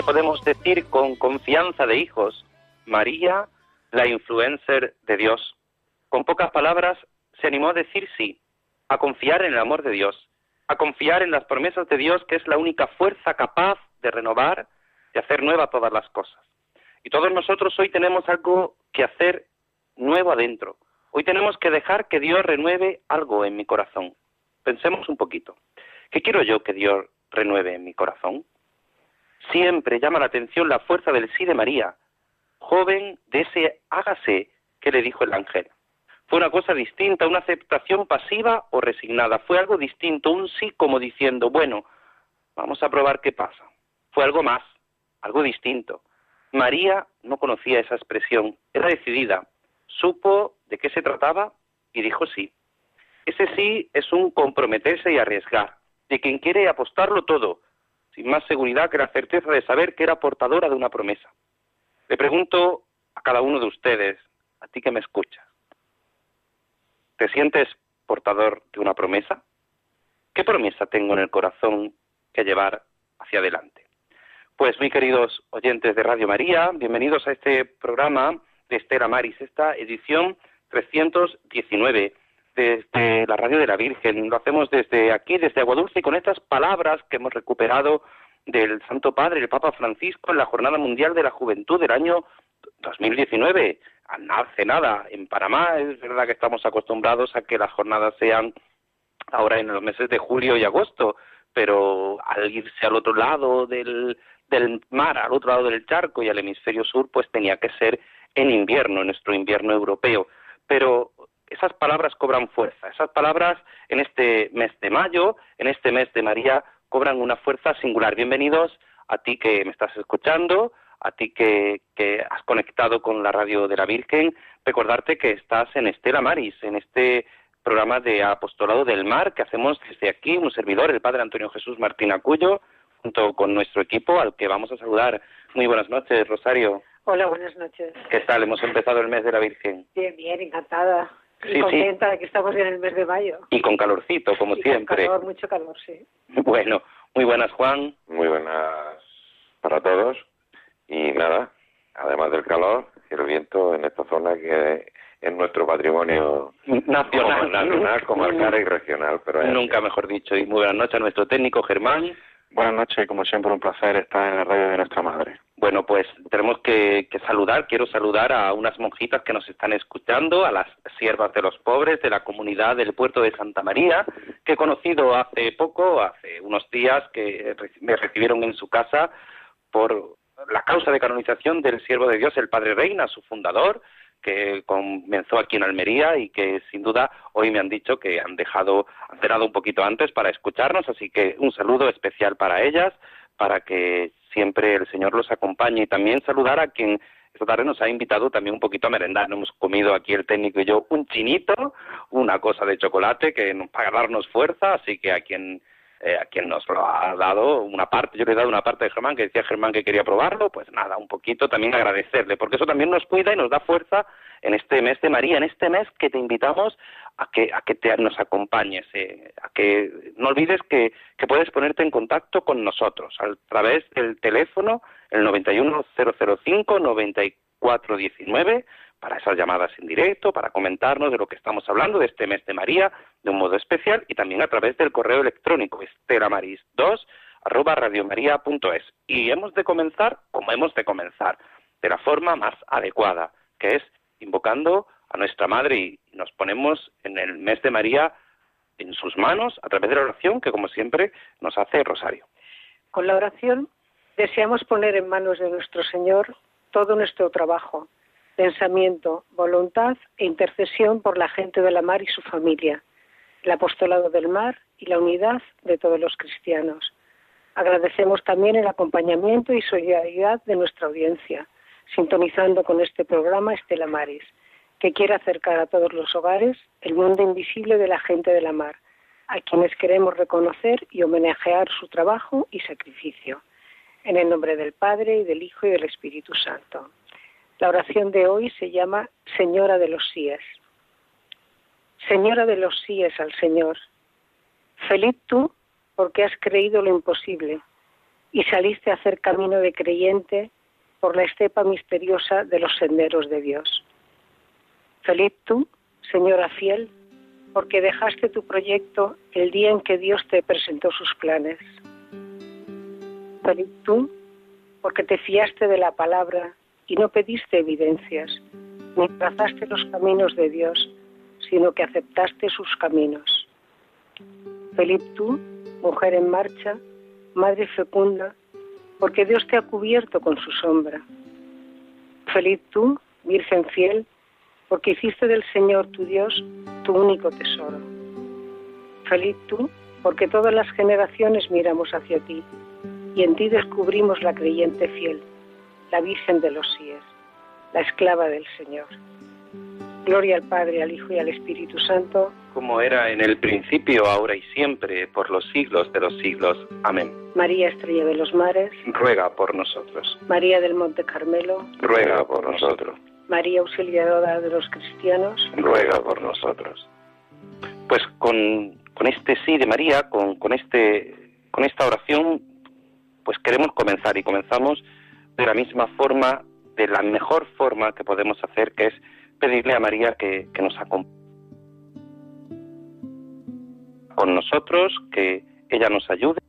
Le podemos decir con confianza de hijos, María, la influencer de Dios. Con pocas palabras, se animó a decir sí, a confiar en el amor de Dios, a confiar en las promesas de Dios, que es la única fuerza capaz de renovar, de hacer nueva todas las cosas. Y todos nosotros hoy tenemos algo que hacer nuevo adentro. Hoy tenemos que dejar que Dios renueve algo en mi corazón. Pensemos un poquito. ¿Qué quiero yo que Dios renueve en mi corazón? Siempre llama la atención la fuerza del sí de María, joven de ese hágase que le dijo el ángel. Fue una cosa distinta, una aceptación pasiva o resignada. Fue algo distinto, un sí como diciendo, bueno, vamos a probar qué pasa. Fue algo más, algo distinto. María no conocía esa expresión, era decidida, supo de qué se trataba y dijo sí. Ese sí es un comprometerse y arriesgar, de quien quiere apostarlo todo, sin más seguridad que la certeza de saber que era portadora de una promesa. Le pregunto a cada uno de ustedes, a ti que me escuchas, ¿te sientes portador de una promesa? ¿Qué promesa tengo en el corazón que llevar hacia adelante? Pues muy queridos oyentes de Radio María, bienvenidos a este programa de Estera Maris, esta edición 319 desde la Radio de la Virgen. Lo hacemos desde aquí, desde Aguadulce, con estas palabras que hemos recuperado del Santo Padre, el Papa Francisco, en la Jornada Mundial de la Juventud del año 2019. Hace nada, en Panamá es verdad que estamos acostumbrados a que las jornadas sean ahora en los meses de julio y agosto, pero al irse al otro lado del, del mar, al otro lado del charco y al hemisferio sur, pues tenía que ser en invierno, en nuestro invierno europeo. Pero esas palabras cobran fuerza, esas palabras en este mes de mayo, en este mes de María, cobran una fuerza singular. Bienvenidos a ti que me estás escuchando, a ti que, que has conectado con la radio de la Virgen. Recordarte que estás en Estela Maris, en este programa de Apostolado del Mar que hacemos desde aquí, un servidor, el Padre Antonio Jesús Martín Acuyo, junto con nuestro equipo, al que vamos a saludar. Muy buenas noches, Rosario. Hola, buenas noches. ¿Qué tal? Hemos empezado el mes de la Virgen. Bien, bien, encantada. Sí, y sí. contenta de que estamos en el mes de mayo. Y con calorcito, como Y con siempre. calor, mucho calor, sí. Bueno, muy buenas, Juan. Muy buenas para todos. Y nada, además del calor, el viento en esta zona que es nuestro patrimonio Nacional. como nacional, comarcal y regional. Pero Nunca así. mejor dicho. Y muy buenas noches a nuestro técnico Germán. Buenas noches, como siempre un placer estar en la radio de nuestra madre. Bueno, pues tenemos que, que saludar, quiero saludar a unas monjitas que nos están escuchando, a las siervas de los pobres de la comunidad del puerto de Santa María, que he conocido hace poco, hace unos días, que me recibieron en su casa por la causa de canonización del siervo de Dios, el Padre Reina, su fundador, que comenzó aquí en Almería y que sin duda hoy me han dicho que han dejado, han cenado un poquito antes para escucharnos, así que un saludo especial para ellas, para que siempre el Señor los acompañe y también saludar a quien esta tarde nos ha invitado también un poquito a merendar. Hemos comido aquí el técnico y yo un chinito, una cosa de chocolate que para darnos fuerza, así que a quien eh, a quien nos lo ha dado una parte, yo le he dado una parte de Germán, que decía Germán que quería probarlo, pues nada, un poquito también agradecerle, porque eso también nos cuida y nos da fuerza en este mes de María, en este mes que te invitamos a que, a que te, nos acompañes, eh, a que no olvides que, que puedes ponerte en contacto con nosotros a través del teléfono, el 91005-9419, para esas llamadas en directo, para comentarnos de lo que estamos hablando de este mes de María de un modo especial y también a través del correo electrónico estelamaris2 arroba radiomaria.es. Y hemos de comenzar como hemos de comenzar, de la forma más adecuada, que es invocando a nuestra Madre y nos ponemos en el mes de María en sus manos a través de la oración que como siempre nos hace Rosario. Con la oración deseamos poner en manos de nuestro Señor todo nuestro trabajo, pensamiento, voluntad e intercesión por la gente de la mar y su familia, el apostolado del mar y la unidad de todos los cristianos. Agradecemos también el acompañamiento y solidaridad de nuestra audiencia, sintonizando con este programa Estela Maris, que quiere acercar a todos los hogares el mundo invisible de la gente de la mar, a quienes queremos reconocer y homenajear su trabajo y sacrificio. En el nombre del Padre y del Hijo y del Espíritu Santo. La oración de hoy se llama Señora de los Síes. Señora de los Síes al Señor. Feliz tú porque has creído lo imposible y saliste a hacer camino de creyente por la estepa misteriosa de los senderos de Dios. Feliz tú, Señora fiel, porque dejaste tu proyecto el día en que Dios te presentó sus planes. Feliz tú, porque te fiaste de la palabra y no pediste evidencias, ni trazaste los caminos de Dios, sino que aceptaste sus caminos. Feliz tú, mujer en marcha, madre fecunda, porque Dios te ha cubierto con su sombra. Feliz tú, Virgen fiel, porque hiciste del Señor tu Dios tu único tesoro. Feliz tú, porque todas las generaciones miramos hacia ti, y en ti descubrimos la creyente fiel, la Virgen de los Síes, la esclava del Señor. Gloria al Padre, al Hijo y al Espíritu Santo. Como era en el principio, ahora y siempre, por los siglos de los siglos. Amén. María Estrella de los Mares. Ruega por nosotros. María del Monte Carmelo. Ruega por nosotros. María Auxiliadora de los Cristianos. Ruega por nosotros. Pues con, con este sí de María, con, con, este, con esta oración, pues queremos comenzar y comenzamos de la misma forma, de la mejor forma que podemos hacer, que es pedirle a María que, que nos acompañe con nosotros, que ella nos ayude.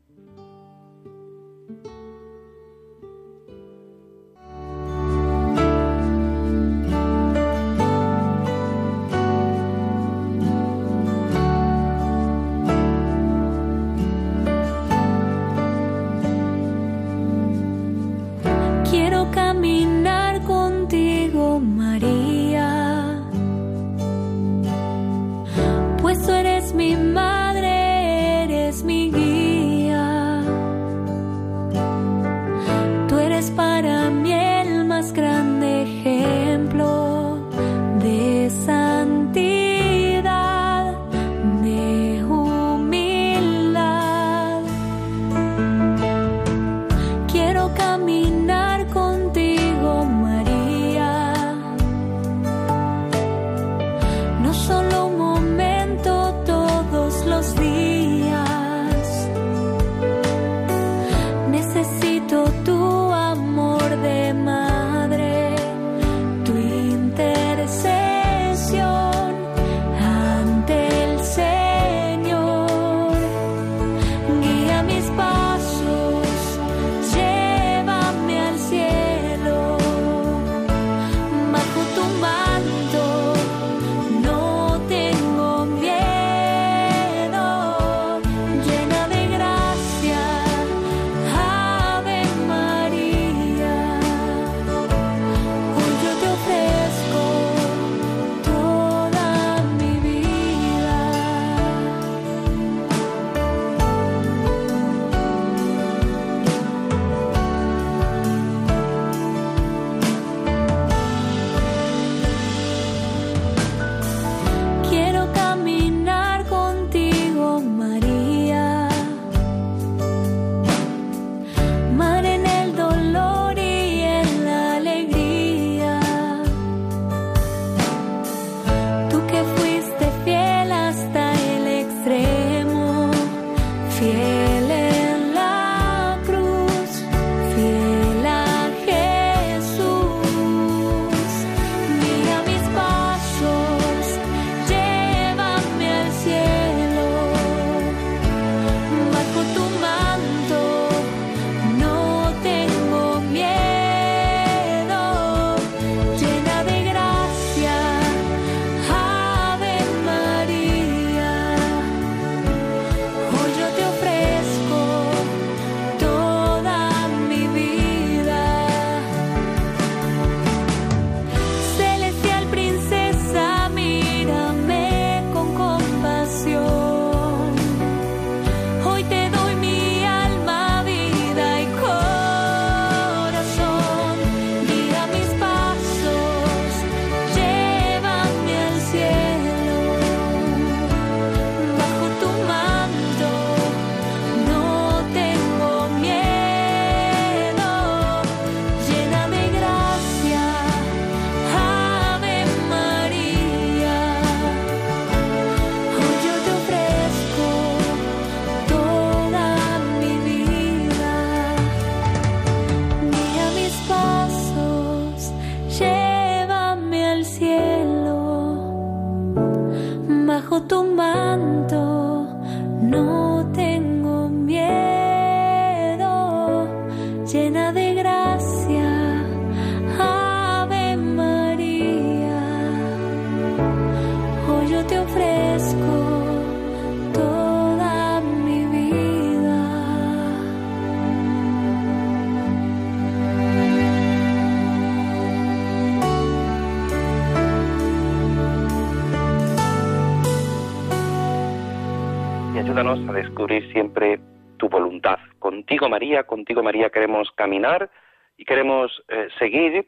A descubrir siempre tu voluntad. Contigo, María, contigo, María, queremos caminar y queremos eh, seguir.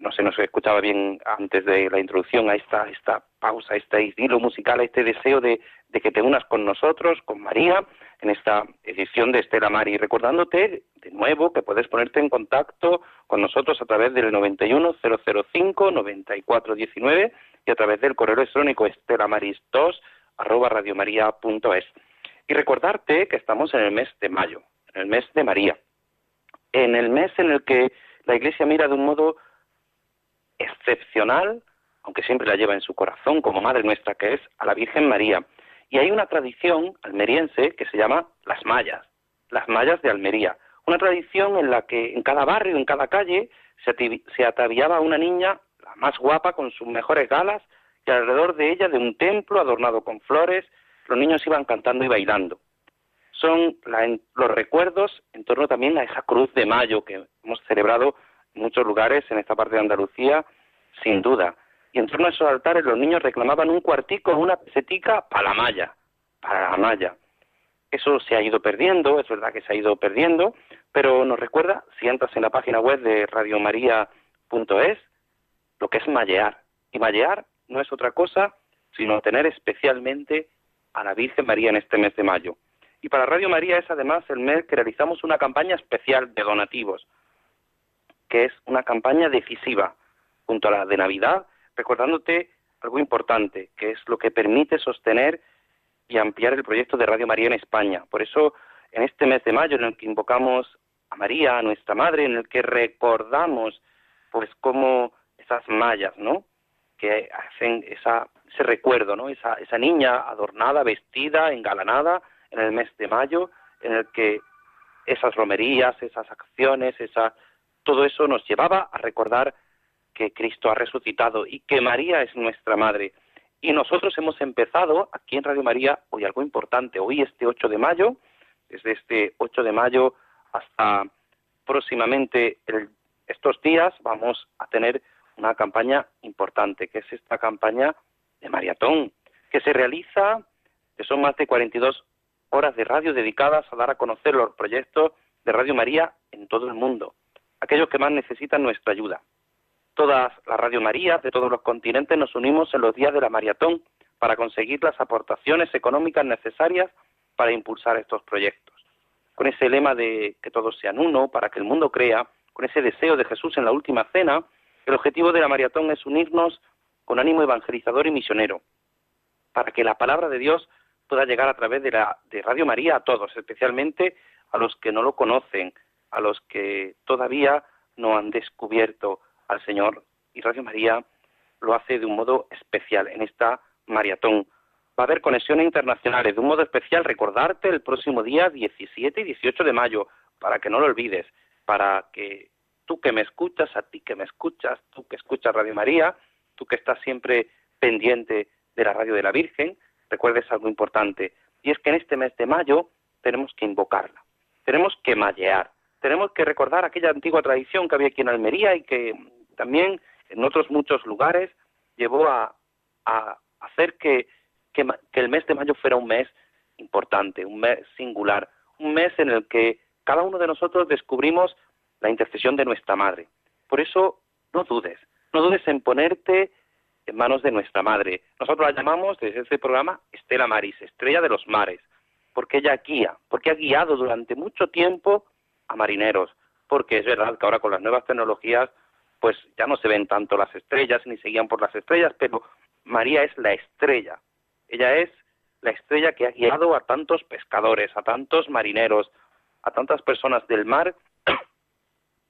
No se nos escuchaba bien antes de la introducción a esta, esta pausa, a este hilo musical, a este deseo de, de que te unas con nosotros, con María, en esta edición de Estela Mari. Recordándote de nuevo que puedes ponerte en contacto con nosotros a través del 91005-9419 y a través del correo electrónico estelamaris2 arroba radiomaria.es. Y recordarte que estamos en el mes de mayo, en el mes de María, en el mes en el que la Iglesia mira de un modo excepcional, aunque siempre la lleva en su corazón como Madre nuestra que es, a la Virgen María. Y hay una tradición almeriense que se llama las mallas, las mallas de Almería. Una tradición en la que en cada barrio, en cada calle, se, se ataviaba una niña, la más guapa, con sus mejores galas, y alrededor de ella de un templo adornado con flores, los niños iban cantando y bailando. Son los recuerdos en torno también a esa cruz de mayo que hemos celebrado en muchos lugares en esta parte de Andalucía, sin duda. Y en torno a esos altares los niños reclamaban un cuartico, una pesetica para la malla, para la malla. Eso se ha ido perdiendo, es verdad que se ha ido perdiendo, pero nos recuerda, si entras en la página web de radiomaria.es, lo que es mallear. Y mallear no es otra cosa sino tener especialmente a la Virgen María en este mes de mayo. Y para Radio María es además el mes que realizamos una campaña especial de donativos, que es una campaña decisiva, junto a la de Navidad, recordándote algo importante, que es lo que permite sostener y ampliar el proyecto de Radio María en España. Por eso, en este mes de mayo, en el que invocamos a María, a nuestra Madre, en el que recordamos, pues, cómo esas mallas, ¿no?, que hacen esa ese recuerdo, ¿no? Esa, esa niña adornada, vestida, engalanada en el mes de mayo, en el que esas romerías, esas acciones, esa, todo eso nos llevaba a recordar que Cristo ha resucitado y que María es nuestra madre. Y nosotros hemos empezado aquí en Radio María hoy algo importante. Hoy este 8 de mayo, desde este 8 de mayo hasta próximamente estos días vamos a tener una campaña importante, que es esta campaña de maratón, que se realiza, que son más de 42 horas de radio dedicadas a dar a conocer los proyectos de Radio María en todo el mundo, aquellos que más necesitan nuestra ayuda. Todas las Radio María de todos los continentes nos unimos en los días de la maratón para conseguir las aportaciones económicas necesarias para impulsar estos proyectos. Con ese lema de que todos sean uno, para que el mundo crea, con ese deseo de Jesús en la última cena, el objetivo de la maratón es unirnos con ánimo evangelizador y misionero, para que la palabra de Dios pueda llegar a través de, la, de Radio María a todos, especialmente a los que no lo conocen, a los que todavía no han descubierto al Señor. Y Radio María lo hace de un modo especial en esta maratón. Va a haber conexiones internacionales, de un modo especial recordarte el próximo día 17 y 18 de mayo, para que no lo olvides, para que tú que me escuchas, a ti que me escuchas, tú que escuchas Radio María, tú que estás siempre pendiente de la radio de la Virgen, recuerdes algo importante, y es que en este mes de mayo tenemos que invocarla, tenemos que mallear, tenemos que recordar aquella antigua tradición que había aquí en Almería y que también en otros muchos lugares llevó a, hacer que, el mes de mayo fuera un mes importante, un mes singular, un mes en el que cada uno de nosotros descubrimos la intercesión de nuestra Madre. Por eso, no dudes, no dudes en ponerte en manos de nuestra Madre. Nosotros la llamamos desde este programa Estela Maris, estrella de los mares, porque ella guía, porque ha guiado durante mucho tiempo a marineros, porque es verdad que ahora con las nuevas tecnologías pues ya no se ven tanto las estrellas ni se guían por las estrellas, pero María es la estrella. Ella es la estrella que ha guiado a tantos pescadores, a tantos marineros, a tantas personas del mar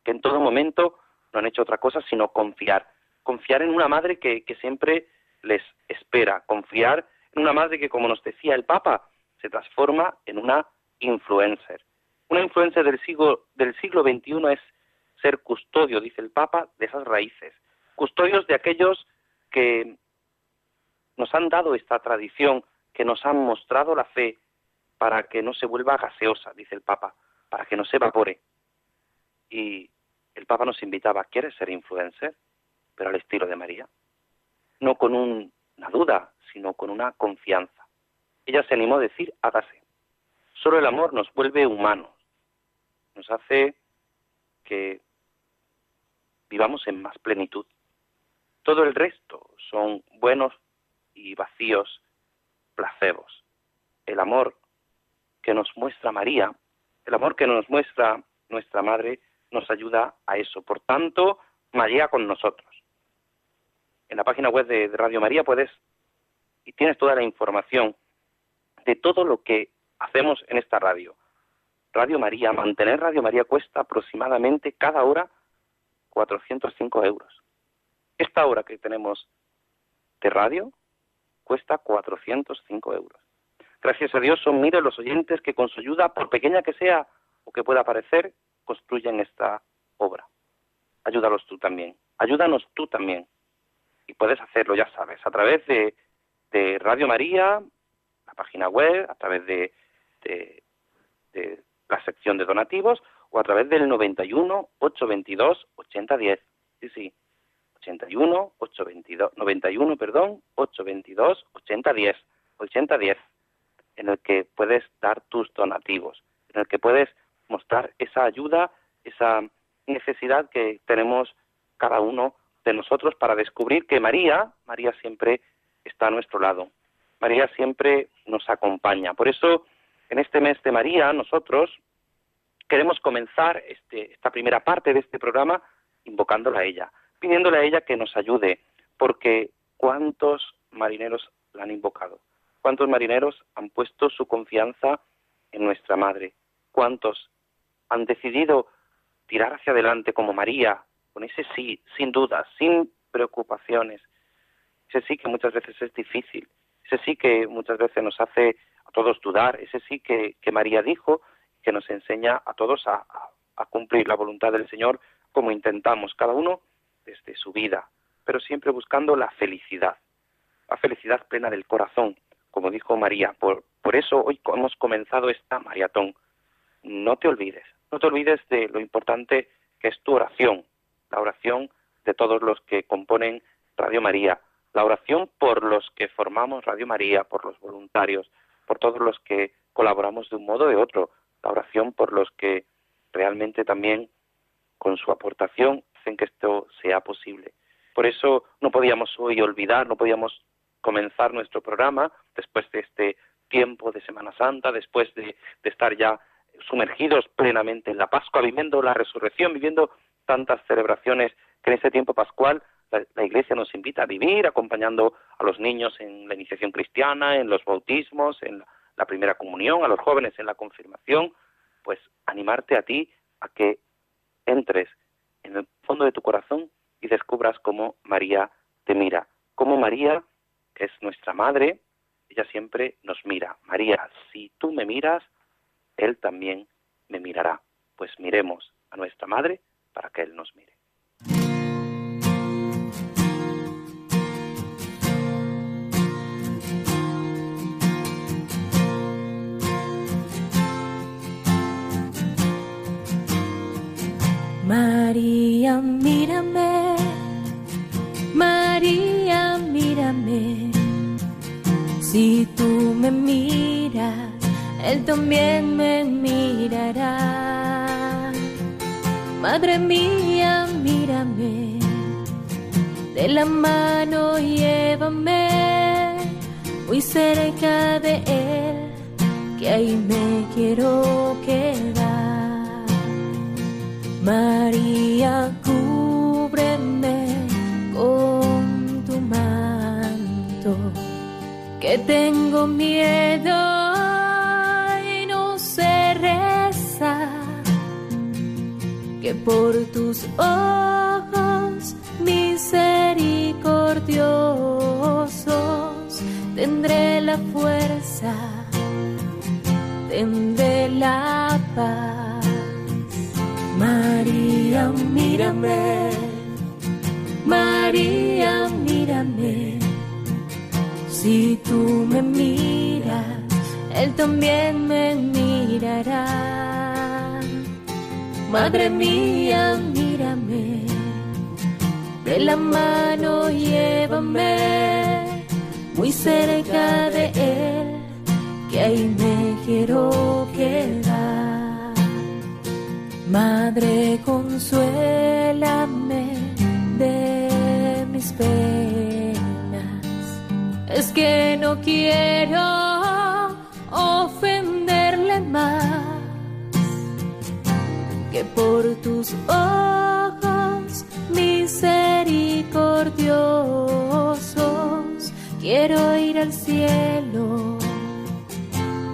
que en todo momento no han hecho otra cosa sino confiar confiar en una madre que, siempre les espera, confiar en una madre que, como nos decía el Papa, se transforma en una influencer. Una influencer del siglo, del siglo XXI es ser custodio, dice el Papa, de esas raíces. Custodios de aquellos que nos han dado esta tradición, que nos han mostrado la fe para que no se vuelva gaseosa, dice el Papa, para que no se evapore. Y el Papa nos invitaba, ¿quieres ser influencer? Pero al estilo de María. No con una duda, sino con una confianza. Ella se animó a decir, hágase. Solo el amor nos vuelve humanos, nos hace que vivamos en más plenitud. Todo el resto son buenos y vacíos placebos. El amor que nos muestra María, el amor que nos muestra nuestra Madre, nos ayuda a eso. Por tanto, María con nosotros. En la página web de Radio María puedes y tienes toda la información de todo lo que hacemos en esta radio. Radio María, mantener Radio María cuesta aproximadamente cada hora 405 euros. Esta hora que tenemos de radio cuesta 405 euros. Gracias a Dios son miles los oyentes que con su ayuda, por pequeña que sea o que pueda parecer, construyen esta obra. Ayúdalos tú también. Ayúdanos tú también. Y puedes hacerlo, ya sabes, a través de, de Radio María, la página web, a través de, de, de la sección de donativos o a través del 91 822 8010. Sí, sí. 81 822 91, perdón, 822 8010. 8010 en el que puedes dar tus donativos, en el que puedes mostrar esa ayuda, esa necesidad que tenemos cada uno de nosotros para descubrir que María, María siempre está a nuestro lado. María siempre nos acompaña. Por eso, en este mes de María, nosotros queremos comenzar este, esta primera parte de este programa invocándola a ella, pidiéndole a ella que nos ayude, porque ¿cuántos marineros la han invocado? ¿Cuántos marineros han puesto su confianza en nuestra Madre? ¿Cuántos han decidido tirar hacia adelante como María, con ese sí, sin dudas, sin preocupaciones? Ese sí que muchas veces es difícil, ese sí que muchas veces nos hace a todos dudar, ese sí que, María dijo, que nos enseña a todos a, a cumplir la voluntad del Señor como intentamos, cada uno desde su vida, pero siempre buscando la felicidad, la felicidad plena del corazón, como dijo María. Por, por eso hoy hemos comenzado esta maratón. No te olvides, no te olvides de lo importante que es tu oración, la oración de todos los que componen Radio María, la oración por los que formamos Radio María, por los voluntarios, por todos los que colaboramos de un modo o de otro, la oración por los que realmente también con su aportación hacen que esto sea posible. Por eso no podíamos hoy olvidar, no podíamos comenzar nuestro programa después de este tiempo de Semana Santa, después de, estar ya sumergidos plenamente en la Pascua, viviendo la resurrección, viviendo tantas celebraciones que en este tiempo pascual la, Iglesia nos invita a vivir, acompañando a los niños en la iniciación cristiana, en los bautismos, en la primera comunión, a los jóvenes en la confirmación, pues animarte a ti a que entres en el fondo de tu corazón y descubras cómo María te mira, cómo María que es nuestra madre, ella siempre nos mira. María, si tú me miras, Él también me mirará. Pues miremos a nuestra madre para que Él nos mire. María, mírame, María, mírame. Si tú me miras, Él también me mirará. Madre mía, mírame, de la mano llévame muy cerca de Él, que ahí me quiero quedar. María, que tengo miedo que por tus ojos misericordiosos tendré la fuerza tendré la paz. María, mírame, María, mírame, si tú me miras, Él también me mirará. Madre mía, mírame, de la mano llévame muy cerca de Él, que ahí me quiero quedar. Madre, consuélame de mis penas. Es que no quiero por tus ojos misericordiosos quiero ir al cielo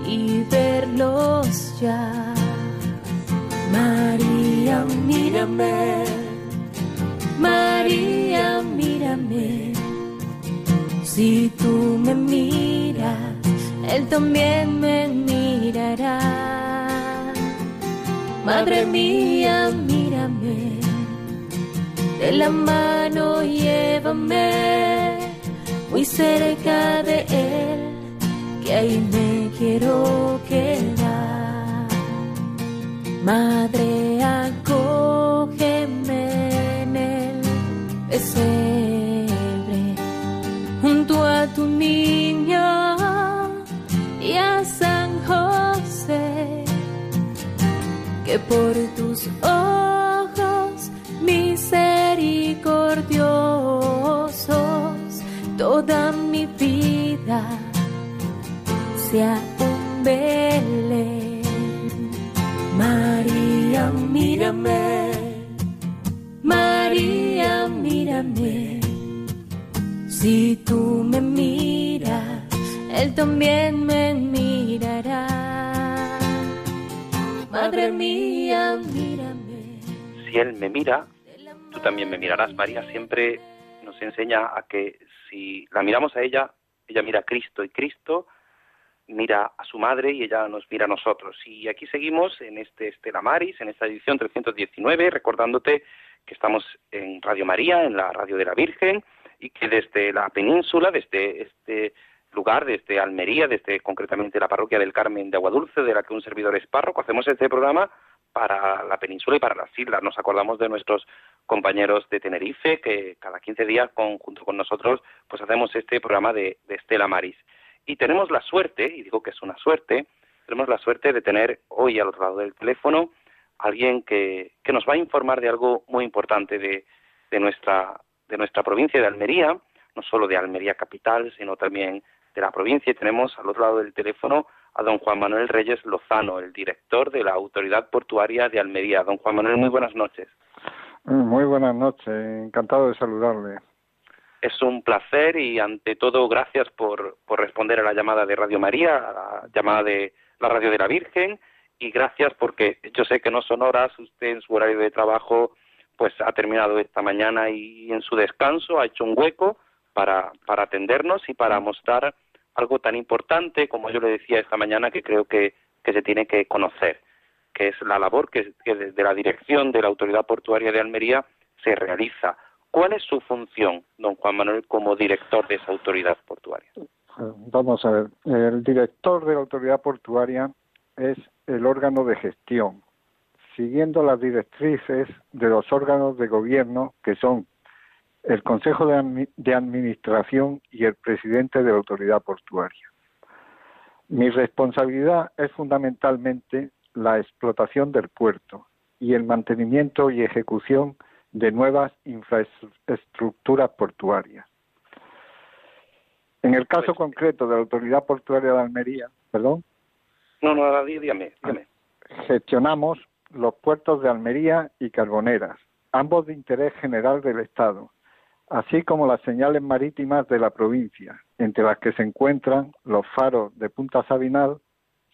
y verlos ya. María, mírame, María, mírame, si tú me miras, Él también me mirará. Madre mía, mírame, de la mano llévame muy cerca de Él, que ahí me quiero quedar. Madre, acógeme en el pesebre, junto a tu niño y a San José, por tus ojos misericordiosos toda mi vida sea un Belén. María, mírame, María, mírame, si tú me miras, Él también me mirará. Madre mía, mírame. Si Él me mira, tú también me mirarás. María siempre nos enseña a que si la miramos a ella, ella mira a Cristo y Cristo mira a su madre y ella nos mira a nosotros. Y aquí seguimos en este Estela Maris, en esta edición 319, recordándote que estamos en Radio María, en la Radio de la Virgen, y que desde la península, desde este lugar, desde Almería, desde concretamente la parroquia del Carmen de Aguadulce, de la que un servidor es párroco, hacemos este programa para la península y para las islas. Nos acordamos de nuestros compañeros de Tenerife, que cada 15 días, con, junto con nosotros, pues hacemos este programa de, de Estela Maris. Y tenemos la suerte, y digo que es una suerte, tenemos la suerte de tener hoy al otro lado del teléfono alguien que, que nos va a informar de algo muy importante de, de, nuestra, de nuestra provincia de Almería, no solo de Almería capital, sino también de la provincia. Y tenemos al otro lado del teléfono a don Juan Manuel Reyes Lozano, el director de la Autoridad Portuaria de Almería. Don Juan Manuel, muy buenas noches. Muy buenas noches, encantado de saludarle. Es un placer y ante todo gracias por, por responder a la llamada de Radio María, a la llamada de la Radio de la Virgen y gracias porque yo sé que no son horas, usted en su horario de trabajo pues ha terminado esta mañana y en su descanso ha hecho un hueco para, para atendernos y para mostrar algo tan importante como yo le decía esta mañana que creo que, que se tiene que conocer, que es la labor que, que desde la dirección de la Autoridad Portuaria de Almería se realiza. ¿Cuál es su función, don Juan Manuel, como director de esa autoridad portuaria? Vamos a ver, el director de la autoridad portuaria es el órgano de gestión, siguiendo las directrices de los órganos de gobierno que son el Consejo de, de Administración y el presidente de la autoridad portuaria. Mi responsabilidad es fundamentalmente la explotación del puerto y el mantenimiento y ejecución de nuevas infraestructuras portuarias. En el caso concreto de la Autoridad Portuaria de Almería, perdón. No, no, dígame, dígame. Gestionamos los puertos de Almería y Carboneras, ambos de interés general del Estado, así como las señales marítimas de la provincia, entre las que se encuentran los faros de Punta Sabinal,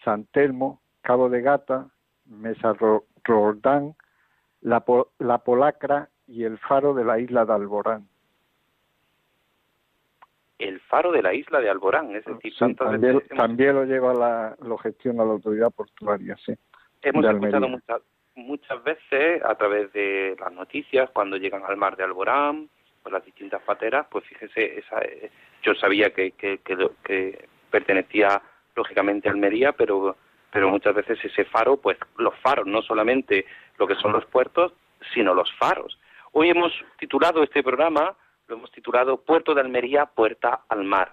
San Telmo, Cabo de Gata, Mesa Roldán, la, la Polacra y el faro de la isla de Alborán. el faro de la isla de Alborán. Es decir, también, también, lo lleva la, lo gestiona la autoridad portuaria, sí. Hemos escuchado muchas, muchas veces a través de las noticias cuando llegan al mar de Alborán, por las distintas pateras, pues fíjese, esa, eh, yo sabía que, que, que, que pertenecía lógicamente a Almería, pero pero muchas veces ese faro, pues los faros, no solamente lo que son los puertos, sino los faros. Hoy hemos titulado este programa, lo hemos titulado Puerto de Almería, Puerta al Mar.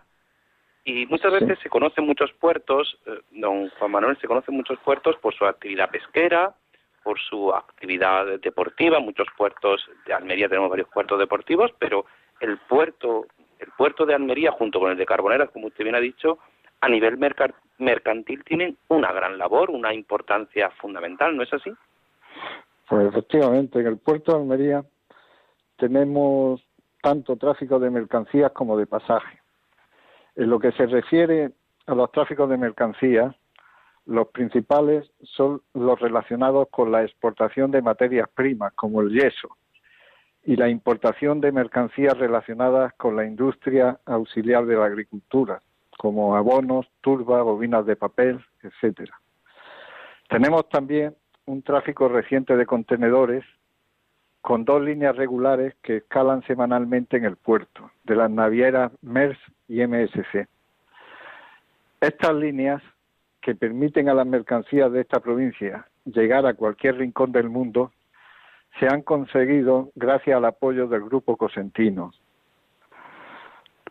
Y muchas veces se conocen muchos puertos, eh, don Juan Manuel, se conocen muchos puertos por su actividad pesquera, por su actividad deportiva. Muchos puertos de Almería tenemos varios puertos deportivos, pero el puerto, el puerto de Almería junto con el de Carboneras, como usted bien ha dicho, a nivel mercantil tienen una gran labor, una importancia fundamental, ¿no es así? Pues efectivamente, en el puerto de Almería tenemos tanto tráfico de mercancías como de pasaje. En lo que se refiere a los tráficos de mercancías, los principales son los relacionados con la exportación de materias primas, como el yeso, y la importación de mercancías relacionadas con la industria auxiliar de la agricultura, como abonos, turbas, bobinas de papel, etcétera. Tenemos también un tráfico reciente de contenedores con dos líneas regulares que escalan semanalmente en el puerto, de las navieras MERS y MSC. Estas líneas, que permiten a las mercancías de esta provincia llegar a cualquier rincón del mundo, se han conseguido gracias al apoyo del Grupo Cosentino,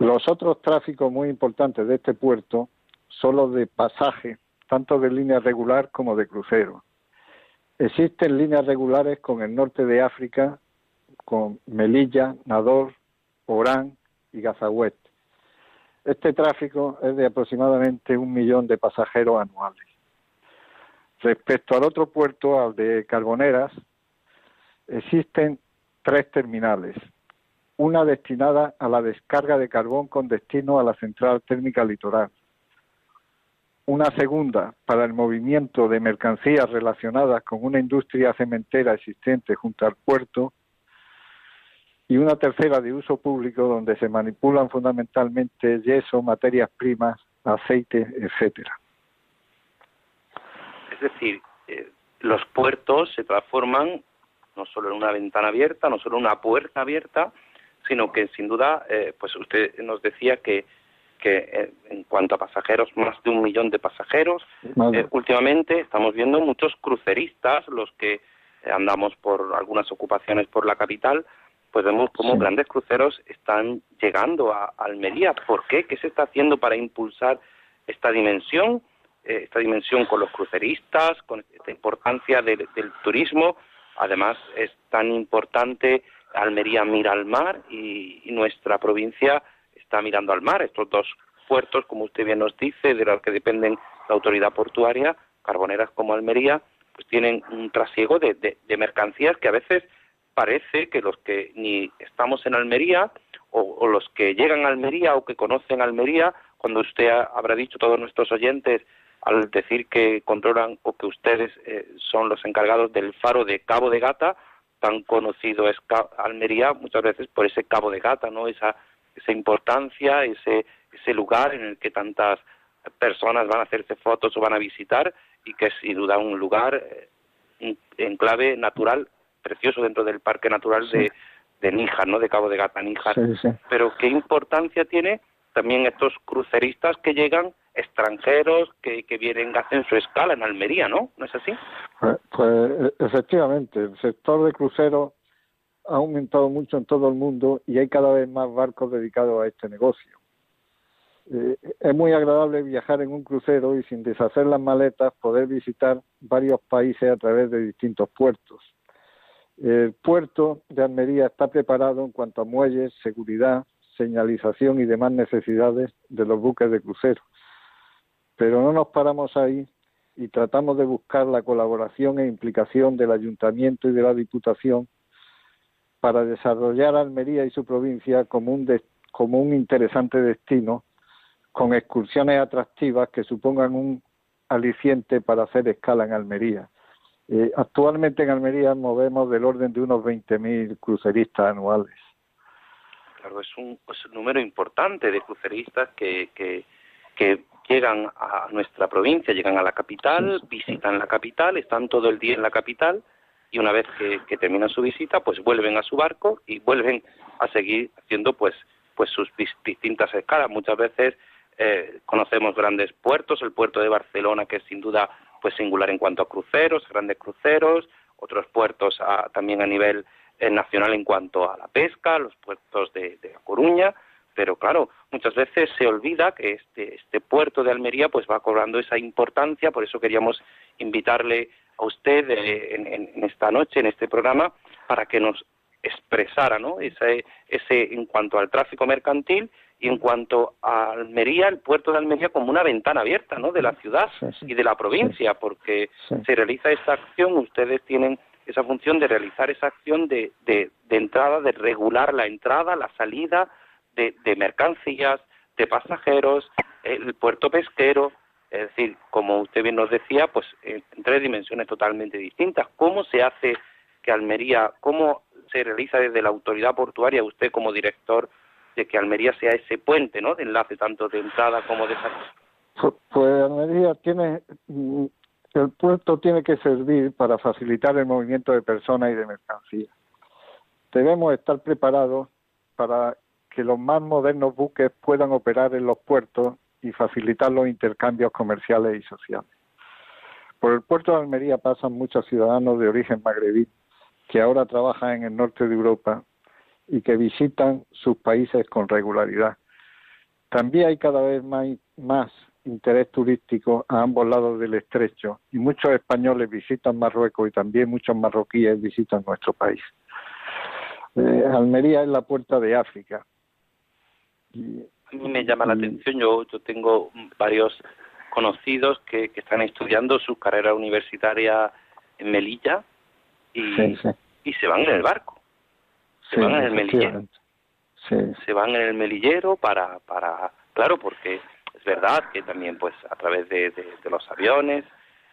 los otros tráficos muy importantes de este puerto son los de pasaje, tanto de línea regular como de crucero. Existen líneas regulares con el norte de África, con Melilla, Nador, Orán y Gazahuet. Este tráfico es de aproximadamente un millón de pasajeros anuales. Respecto al otro puerto, al de Carboneras, existen tres terminales, una destinada a la descarga de carbón con destino a la central térmica litoral, una segunda para el movimiento de mercancías relacionadas con una industria cementera existente junto al puerto y una tercera de uso público donde se manipulan fundamentalmente yeso, materias primas, aceite, etcétera. Es decir, eh, los puertos se transforman no solo en una ventana abierta, no solo en una puerta abierta, sino que sin duda, eh, pues usted nos decía que, que eh, en cuanto a pasajeros, más de un millón de pasajeros. Eh, últimamente estamos viendo muchos cruceristas, los que andamos por algunas ocupaciones por la capital, pues vemos como grandes cruceros están llegando a, Almería. ¿Por qué? ¿Qué se está haciendo para impulsar esta dimensión? esta dimensión con los cruceristas, con esta importancia del turismo. Además, es tan importante Almería mira al mar y, nuestra provincia está mirando al mar. Estos dos puertos, como usted bien nos dice, de los que dependen la autoridad portuaria, carboneras como Almería, pues tienen un trasiego de, mercancías que a veces parece que los que ni estamos en Almería o, los que llegan a Almería o que conocen Almería, cuando usted habrá dicho todos nuestros oyentes al decir que controlan o que ustedes eh, son los encargados del faro de Cabo de Gata, tan conocido es Almería muchas veces por ese cabo de gata, ¿no? Esa, esa importancia, ese, ese lugar en el que tantas personas van a hacerse fotos o van a visitar y que es sin duda un lugar eh, en clave natural precioso dentro del Parque Natural de, de Níjar, ¿no? De Cabo de Gata, Níjar. Pero qué importancia tiene también estos cruceristas que llegan extranjeros que, que vienen, hacen su escala en Almería, ¿no? ¿No es así? Pues, pues efectivamente, el sector de cruceros ha aumentado mucho en todo el mundo y hay cada vez más barcos dedicados a este negocio. Eh, es muy agradable viajar en un crucero y sin deshacer las maletas poder visitar varios países a través de distintos puertos. El puerto de Almería está preparado en cuanto a muelles, seguridad, señalización y demás necesidades de los buques de crucero. Pero no nos paramos ahí y tratamos de buscar la colaboración e implicación del ayuntamiento y de la diputación para desarrollar Almería y su provincia como un, como un interesante destino con excursiones atractivas que supongan un aliciente para hacer escala en Almería. Eh, actualmente en Almería movemos del orden de unos 20.000 cruceristas anuales. Claro, es un, número importante de cruceristas que, que, que llegan a nuestra provincia, llegan a la capital, visitan la capital, están todo el día en la capital y una vez que, terminan su visita, pues vuelven a su barco y vuelven a seguir haciendo pues pues sus distintas escalas. Muchas veces eh, conocemos grandes puertos, el puerto de Barcelona que es sin duda pues singular en cuanto a cruceros, grandes cruceros, otros puertos también a nivel eh, nacional en cuanto a la pesca, los puertos de, La Coruña, pero claro, muchas veces se olvida que este, este puerto de Almería pues va cobrando esa importancia, por eso queríamos invitarle a usted eh, en, esta noche, en este programa, para que nos expresara ¿no? ese, ese en cuanto al tráfico mercantil y en cuanto a Almería, el puerto de Almería como una ventana abierta ¿no? de la ciudad y de la provincia, porque se realiza esta acción, ustedes tienen esa función de realizar esa acción de, de, de entrada, de regular la entrada, la salida, de, mercancías, de pasajeros, el puerto pesquero, es decir, como usted bien nos decía, pues en, tres dimensiones totalmente distintas. ¿Cómo se hace que Almería, cómo se realiza desde la autoridad portuaria, usted como director, de que Almería sea ese puente, ¿no? De enlace tanto de entrada como de salida. Pues, pues Almería tiene, mm, el puerto tiene que servir para facilitar el movimiento de personas y de mercancías. Debemos estar preparados para que los más modernos buques puedan operar en los puertos y facilitar los intercambios comerciales y sociales. Por el puerto de Almería pasan muchos ciudadanos de origen magrebí que ahora trabajan en el norte de Europa y que visitan sus países con regularidad. También hay cada vez más, más interés turístico a ambos lados del estrecho y muchos españoles visitan Marruecos y también muchos marroquíes visitan nuestro país. Eh, Almería es la puerta de África a mí me llama la atención, yo, yo tengo varios conocidos que, que están estudiando su carrera universitaria en Melilla y, y se van en el barco, se van en el melillero. Se van en el melillero para, para, claro, porque es verdad que también pues a través de, de, los aviones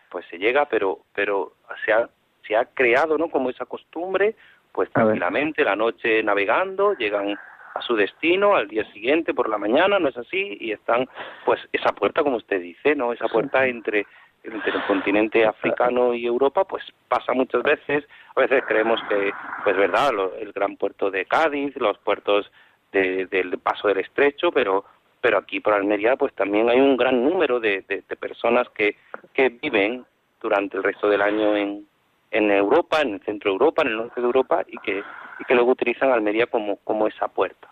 pues se llega, pero, pero se ha, se ha creado, ¿no? Como esa costumbre, pues tranquilamente la noche navegando, llegan a su destino al día siguiente por la mañana, ¿no es así? Y están, pues, esa puerta, como usted dice, ¿no? Esa puerta entre, entre el continente africano y Europa, pues pasa muchas veces. A veces creemos que, pues, verdad, el gran puerto de Cádiz, los puertos del Paso del Estrecho, pero pero aquí por Almería pues también hay un gran número de, de, de personas que, que viven durante el resto del año en, en Europa, en el centro de Europa, en el norte de Europa y que, y que luego utilizan Almería como, como esa puerta.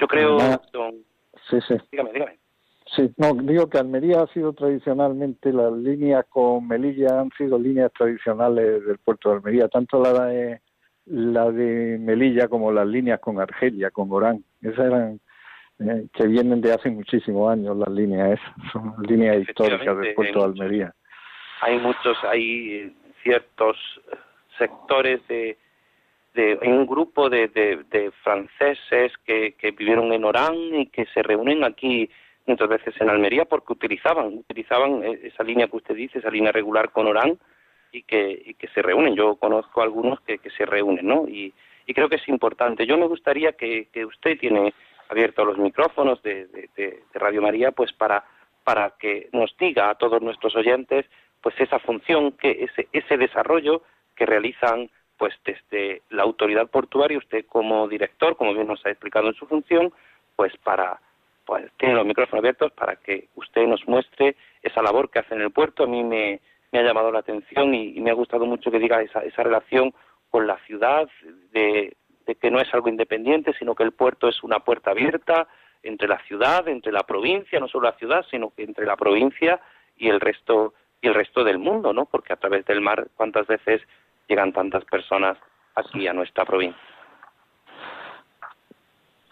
Yo creo, Sí, sí. Dígame, dígame. Sí, no, digo que Almería ha sido tradicionalmente, las líneas con Melilla han sido líneas tradicionales del puerto de Almería, tanto la de, la de Melilla como las líneas con Argelia, con Orán. Esas eran eh, que vienen de hace muchísimos años las líneas esas, son líneas históricas del puerto de Almería. Hay muchos, hay ciertos sectores de, de un grupo de, de, franceses que, que, vivieron en Orán y que se reúnen aquí muchas veces en Almería porque utilizaban utilizaban e, esa línea que usted dice, esa línea regular con Orán y que, que se reúnen. Yo conozco algunos que, que se reúnen, ¿no? Y, y creo que es importante. Yo me gustaría que, que usted tiene abiertos los micrófonos de, de, de, Radio María, pues para, para que nos diga a todos nuestros oyentes pues esa función, que ese, ese desarrollo que realizan pues desde la autoridad portuaria, usted como director, como bien nos ha explicado en su función, pues para pues tiene los micrófonos abiertos para que usted nos muestre esa labor que hace en el puerto. A mí me, ha llamado la atención y, me ha gustado mucho que diga esa, esa relación con la ciudad, de, de que no es algo independiente, sino que el puerto es una puerta abierta entre la ciudad, entre la provincia, no solo la ciudad, sino que entre la provincia y el resto y el resto del mundo, ¿no? Porque a través del mar, ¿cuántas veces llegan tantas personas aquí a nuestra provincia?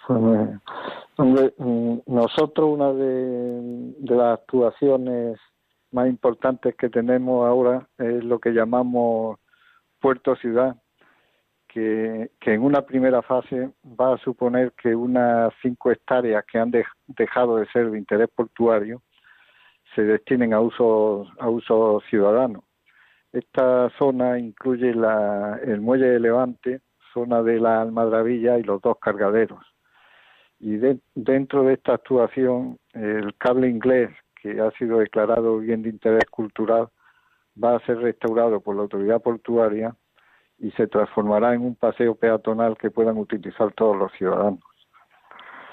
Hombre, mm, nosotros una de, las actuaciones más importantes que tenemos ahora es lo que llamamos Puerto Ciudad, que, en una primera fase va a suponer que unas cinco hectáreas que han dejado de ser de interés portuario se destinen a uso, a uso ciudadano. Esta zona incluye la, el muelle de Levante, zona de la Almadravilla y los dos cargaderos. Y dentro de esta actuación, el cable inglés, que ha sido declarado bien de interés cultural, va a ser restaurado por la autoridad portuaria y se transformará en un paseo peatonal que puedan utilizar todos los ciudadanos.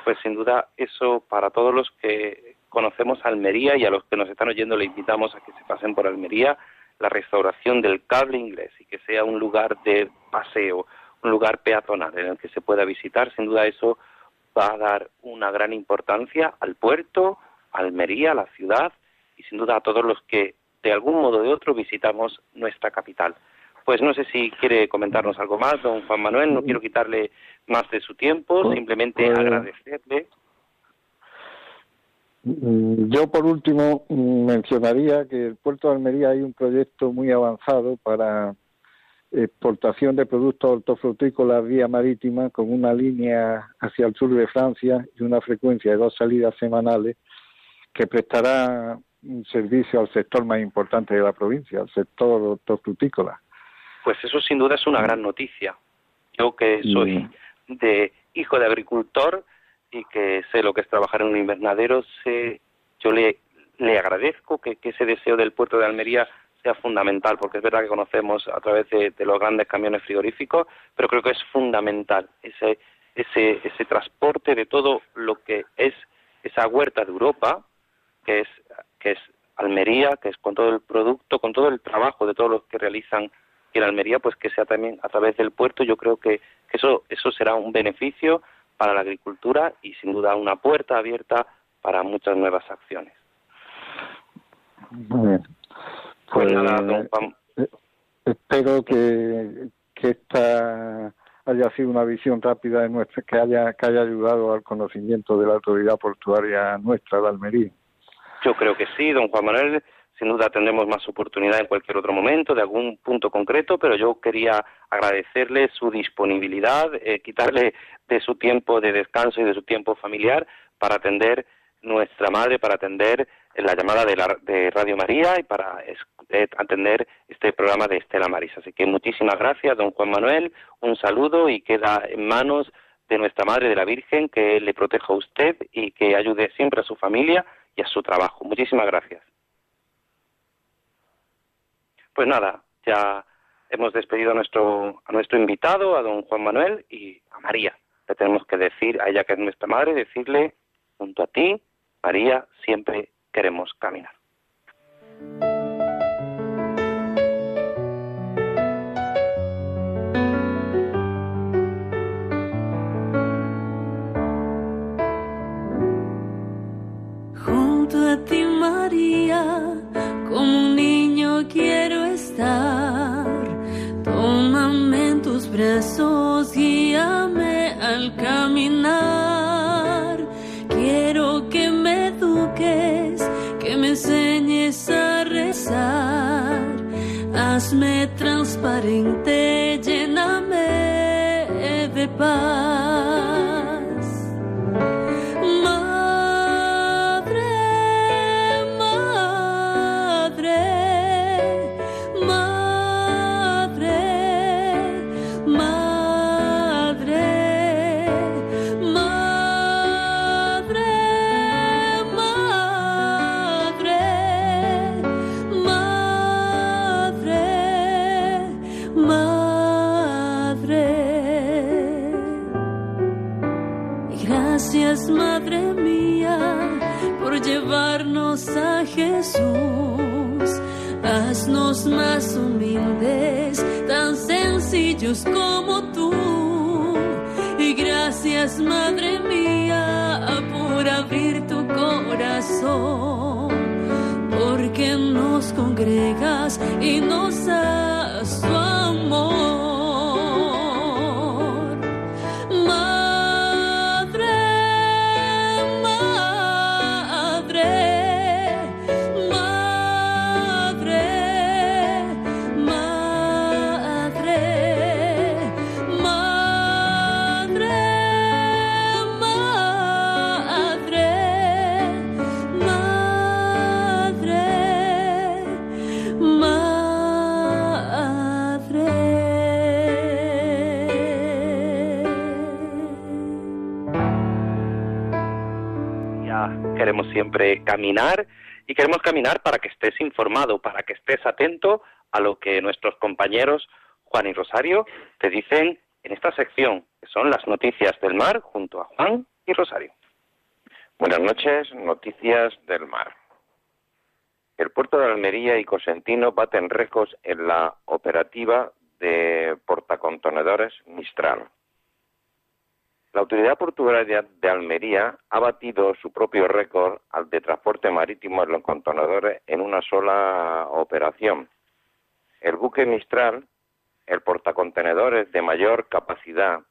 Pues sin duda eso para todos los que conocemos Almería y a los que nos están oyendo le invitamos a que se pasen por Almería la restauración del cable inglés y que sea un lugar de paseo, un lugar peatonal en el que se pueda visitar. Sin duda eso va a dar una gran importancia al puerto, a Almería, a la ciudad y sin duda a todos los que de algún modo o de otro visitamos nuestra capital. Pues no sé si quiere comentarnos algo más, don Juan Manuel, no quiero quitarle más de su tiempo, pues, simplemente pues, agradecerle. Mm, yo por último mm, mencionaría que el puerto de Almería hay un proyecto muy avanzado para exportación de productos hortofrutícolas vía marítima con una línea hacia el sur de Francia y una frecuencia de dos salidas semanales que prestará un servicio al sector más importante de la provincia, al sector hortofrutícola. Pues eso sin duda es una gran noticia. Yo que soy de hijo de agricultor y que sé lo que es trabajar en un invernadero, sé, yo le, le agradezco que, ese deseo del puerto de Almería sea fundamental, porque es verdad que conocemos a través de, los grandes camiones frigoríficos, pero creo que es fundamental ese, ese, ese transporte de todo lo que es esa huerta de Europa, que es, que es Almería, que es con todo el producto, con todo el trabajo de todos los que realizan en Almería, pues que sea también a través del puerto. Yo creo que, eso, eso será un beneficio para la agricultura y sin duda una puerta abierta para muchas nuevas acciones. Muy bien. Pues, eh, espero que, que esta haya sido una visión rápida de nuestra, que haya, que haya ayudado al conocimiento de la autoridad portuaria nuestra de Almería. Yo creo que sí, don Juan Manuel. Sin duda tendremos más oportunidad en cualquier otro momento, de algún punto concreto, pero yo quería agradecerle su disponibilidad, eh, quitarle de su tiempo de descanso y de su tiempo familiar para atender nuestra madre, para atender la llamada de, la, de Radio María y para eh, atender este programa de Estela Maris. Así que muchísimas gracias, don Juan Manuel, un saludo y queda en manos de nuestra Madre de la Virgen que le proteja a usted y que ayude siempre a su familia y a su trabajo. Muchísimas gracias. Pues nada, ya hemos despedido a nuestro, a nuestro invitado, a don Juan Manuel y a María. Le tenemos que decir a ella que es nuestra madre, decirle, junto a ti, María, siempre queremos caminar. Junto a ti, María, como un niño quiero estar. Tómame en tus brazos, guíame Hazme transparente, lléname de paz. Madre mía, por abrir tu corazón, porque nos congregas y nos siempre caminar y queremos caminar para que estés informado, para que estés atento a lo que nuestros compañeros Juan y Rosario te dicen en esta sección, que son las noticias del mar, junto a Juan y Rosario. Buenas noches, noticias del mar. El puerto de Almería y Cosentino baten récords en la operativa de portacontenedores Mistral. La autoridad portuaria de Almería ha batido su propio récord al de transporte marítimo en los contenedores en una sola operación. El buque Mistral, el portacontenedores de mayor capacidad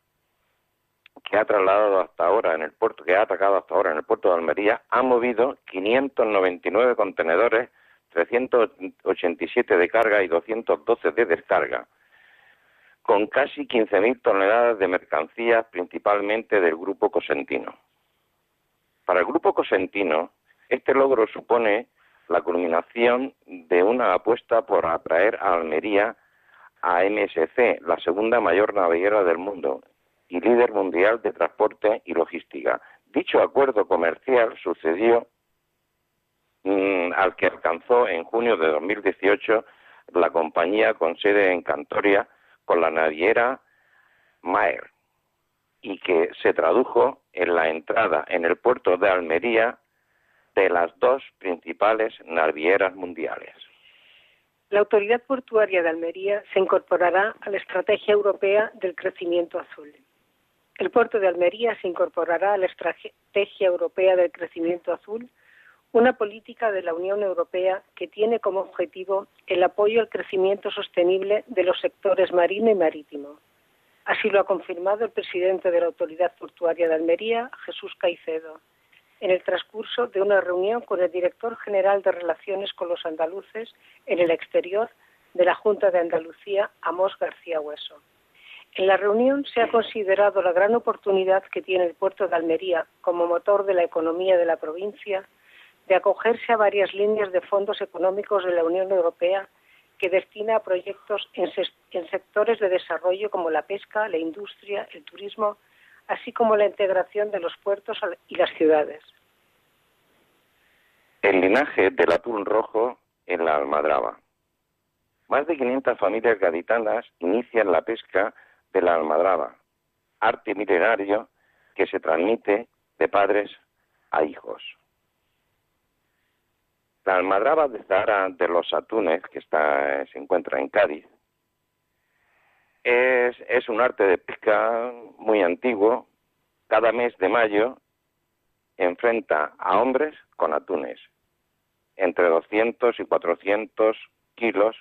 que ha trasladado hasta ahora en el puerto, que ha atacado hasta ahora en el puerto de Almería, ha movido 599 contenedores, 387 de carga y 212 de descarga, con casi 15.000 toneladas de mercancías, principalmente del grupo Cosentino. Para el grupo Cosentino, este logro supone la culminación de una apuesta por atraer a Almería a MSC, la segunda mayor naviera del mundo, y líder mundial de transporte y logística. Dicho acuerdo comercial sucedió mm, al que alcanzó en junio de 2018 la compañía con sede en Cantoria con la naviera Maer y que se tradujo en la entrada en el puerto de Almería de las dos principales navieras mundiales. La Autoridad Portuaria de Almería se incorporará a la Estrategia Europea del Crecimiento Azul. El puerto de Almería se incorporará a la Estrategia Europea del Crecimiento Azul, una política de la Unión Europea que tiene como objetivo el apoyo al crecimiento sostenible de los sectores marino y marítimo. Así lo ha confirmado el presidente de la Autoridad Portuaria de Almería, Jesús Caicedo, en el transcurso de una reunión con el director general de Relaciones con los Andaluces en el exterior de la Junta de Andalucía, Amos García Hueso. En la reunión se ha considerado la gran oportunidad que tiene el puerto de Almería como motor de la economía de la provincia de acogerse a varias líneas de fondos económicos de la Unión Europea que destina a proyectos en, sectores de desarrollo como la pesca, la industria, el turismo, así como la integración de los puertos y las ciudades. El linaje del atún rojo en la Almadraba. Más de 500 familias gaditanas inician la pesca de la almadraba, arte milenario que se transmite de padres a hijos. La almadraba de Zara de los Atunes, que se encuentra en Cádiz, es, es un arte de pesca muy antiguo. Cada mes de mayo enfrenta a hombres con atunes, entre 200 y 400 kilos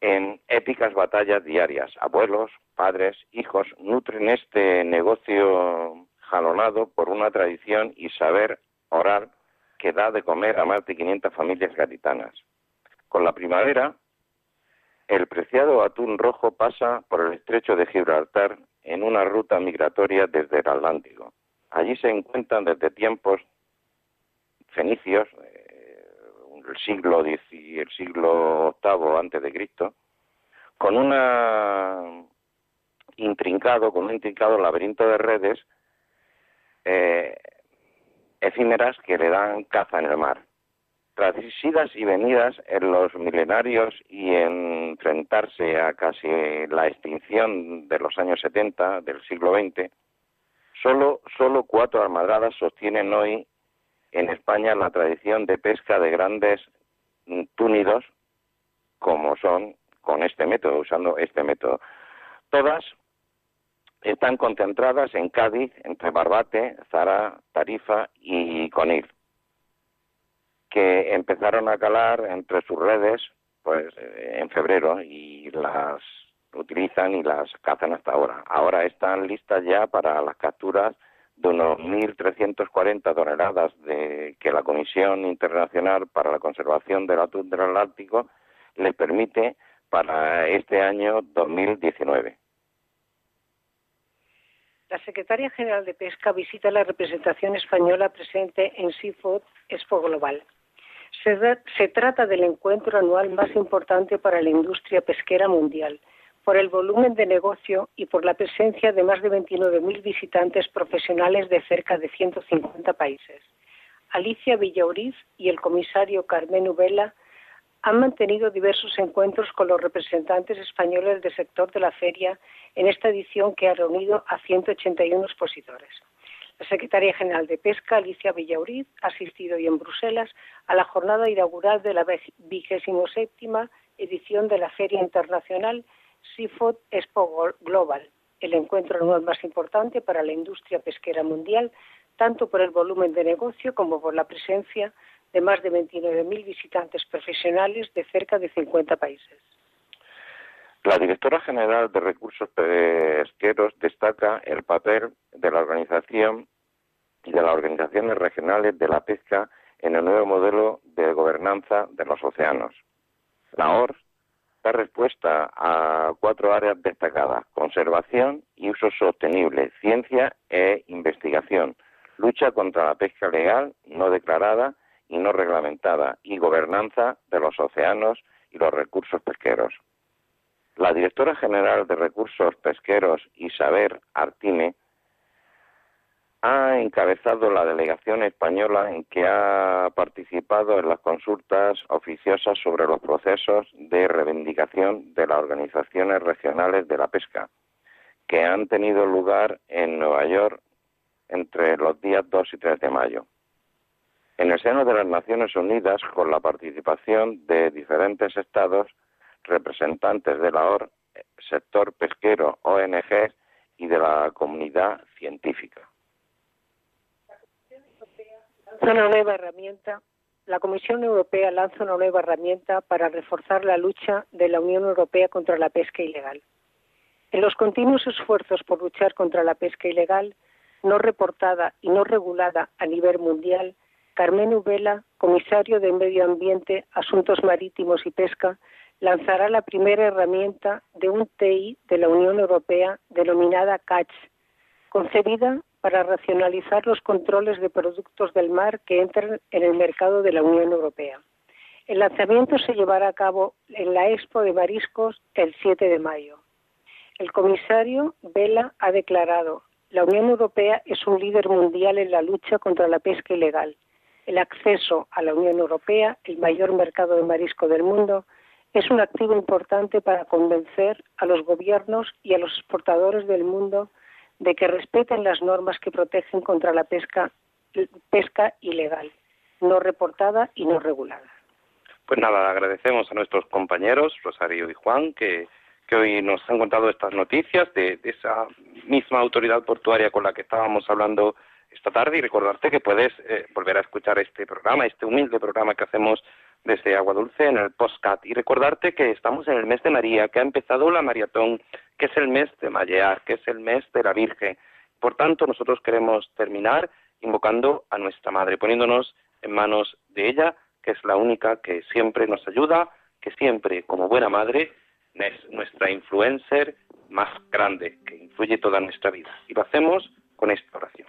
en épicas batallas diarias. Abuelos, padres, hijos nutren este negocio jalonado por una tradición y saber orar que da de comer a más de 500 familias gaditanas. Con la primavera, el preciado atún rojo pasa por el estrecho de Gibraltar en una ruta migratoria desde el Atlántico. Allí se encuentran desde tiempos fenicios, el siglo X el siglo VIII antes de Cristo, con una intrincado, con un intrincado laberinto de redes eh, efímeras que le dan caza en el mar. Tras idas y venidas en los milenarios y enfrentarse a casi la extinción de los años 70 del siglo XX, solo, solo cuatro almadradas sostienen hoy en España la tradición de pesca de grandes túnidos, como son con este método, usando este método. Todas están concentradas en Cádiz, entre Barbate, Zara, Tarifa y Conil, que empezaron a calar entre sus redes pues en febrero y las utilizan y las cazan hasta ahora. Ahora están listas ya para las capturas de unos 1.340 toneladas de que la Comisión Internacional para la Conservación del Atún del Atlántico le permite para este año 2019. La secretaria general de Pesca visita la representación española presente en Seafood Expo Global. Se, trata del encuentro anual más importante para la industria pesquera mundial por el volumen de negocio y por la presencia de más de 29.000 visitantes profesionales de cerca de 150 países. Alicia Villauriz y el comisario Carmen Ubela han mantenido diversos encuentros con los representantes españoles del sector de la feria en esta edición que ha reunido a 181 expositores. La secretaria general de Pesca, Alicia Villauriz, ha asistido hoy en Bruselas a la jornada inaugural de la vigésimo séptima edición de la Feria Internacional Seafood Expo Global, el encuentro anual más importante para la industria pesquera mundial, tanto por el volumen de negocio como por la presencia de más de 29.000 visitantes profesionales de cerca de 50 países. La directora general de Recursos Pesqueros destaca el papel de la organización y de las organizaciones regionales de la pesca en el nuevo modelo de gobernanza de los océanos. La ORS da respuesta a cuatro áreas destacadas, conservación y uso sostenible, ciencia e investigación, lucha contra la pesca legal, no declarada no reglamentada, y gobernanza de los océanos y los recursos pesqueros. La directora general de Recursos Pesqueros, Isabel Artime, ha encabezado la delegación española en que ha participado en las consultas oficiosas sobre los procesos de reivindicación de las organizaciones regionales de la pesca, que han tenido lugar en Nueva York entre los días 2 y 3 de mayo. En el seno de las Naciones Unidas, con la participación de diferentes estados, representantes de la OR, sector pesquero, ONG y de la comunidad científica. Una nueva herramienta. La Comisión Europea lanza una nueva herramienta para reforzar la lucha de la Unión Europea contra la pesca ilegal. En los continuos esfuerzos por luchar contra la pesca ilegal, no reportada y no regulada a nivel mundial, Carmen Ubela, comisario de Medio Ambiente, Asuntos Marítimos y Pesca, lanzará la primera herramienta de un TI de la Unión Europea denominada CATCH, concebida para racionalizar los controles de productos del mar que entran en el mercado de la Unión Europea. El lanzamiento se llevará a cabo en la Expo de Mariscos el 7 de mayo. El comisario Vela ha declarado, la Unión Europea es un líder mundial en la lucha contra la pesca ilegal. El acceso a la Unión Europea, el mayor mercado de marisco del mundo, es un activo importante para convencer a los gobiernos y a los exportadores del mundo de que respeten las normas que protegen contra la pesca, pesca ilegal, no reportada y no regulada. Pues nada, agradecemos a nuestros compañeros, Rosario y Juan, que, que hoy nos han contado estas noticias de, esa misma autoridad portuaria con la que estábamos hablando esta tarde y recordarte que puedes eh, volver a escuchar este programa, este humilde programa que hacemos desde Agua Dulce en el postcat y recordarte que estamos en el mes de María, que ha empezado la maratón, que es el mes de Mallear, que es el mes de la Virgen. Por tanto, nosotros queremos terminar invocando a nuestra Madre, poniéndonos en manos de ella, que es la única que siempre nos ayuda, que siempre, como buena madre, es nuestra influencer más grande, que influye toda nuestra vida. Y lo hacemos con esta oración.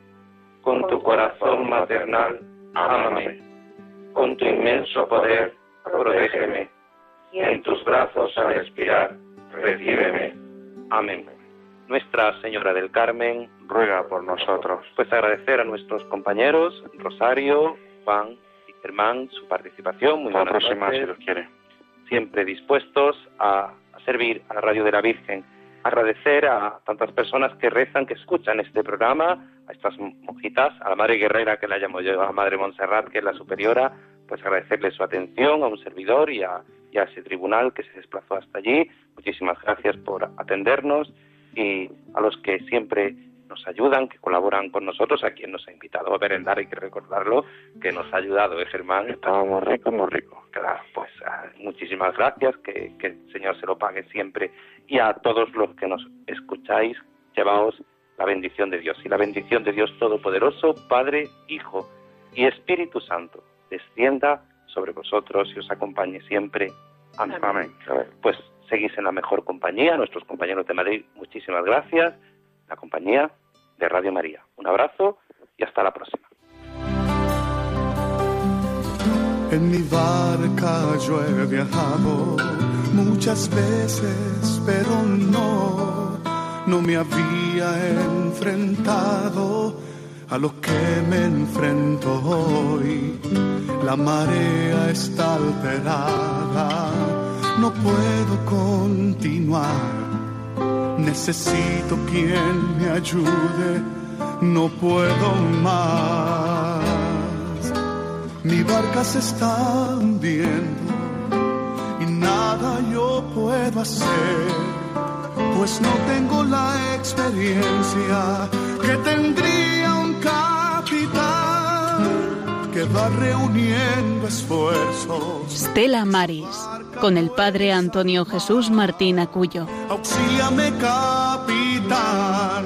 Con tu corazón maternal, ámame con tu inmenso poder, protégeme, y en tus brazos al expirar, recíbeme. Amén. Nuestra Señora del Carmen, ruega por nosotros. Pues agradecer a nuestros compañeros, Rosario, Juan y Germán, su participación. Muy buenas próxima, si quiere. Siempre dispuestos a, a servir a la Radio de la Virgen agradecer a tantas personas que rezan, que escuchan este programa, a estas monjitas, a la Madre Guerrera que la llamo yo, a la Madre Montserrat que es la superiora, pues agradecerle su atención a un servidor y a, y a ese tribunal que se desplazó hasta allí. Muchísimas gracias por atendernos y a los que siempre nos ayudan, que colaboran con nosotros, a quien nos ha invitado a merendar, hay que recordarlo, que nos ha ayudado, ¿eh, Germán? Estábamos ricos, muy ricos. Claro, pues ah, muchísimas gracias, que, que el Señor se lo pague siempre. Y a todos los que nos escucháis, llevaos la bendición de Dios. Y la bendición de Dios Todopoderoso, Padre, Hijo y Espíritu Santo descienda sobre vosotros y os acompañe siempre. Amén. Amén. Pues seguís en la mejor compañía, nuestros compañeros de Madrid, muchísimas gracias. La compañía de Radio María. Un abrazo y hasta la próxima. En mi barca yo he viajado muchas veces, pero no, no me había enfrentado a lo que me enfrento hoy. La marea está alterada, no puedo continuar. Necesito quien me ayude, no puedo más. Mi barca se está hundiendo y nada yo puedo hacer, pues no tengo la experiencia que tendría un capitán que va reuniendo esfuerzos. Stella Maris, con el padre Antonio Jesús Martín Acuyo. Auxíliame, capitán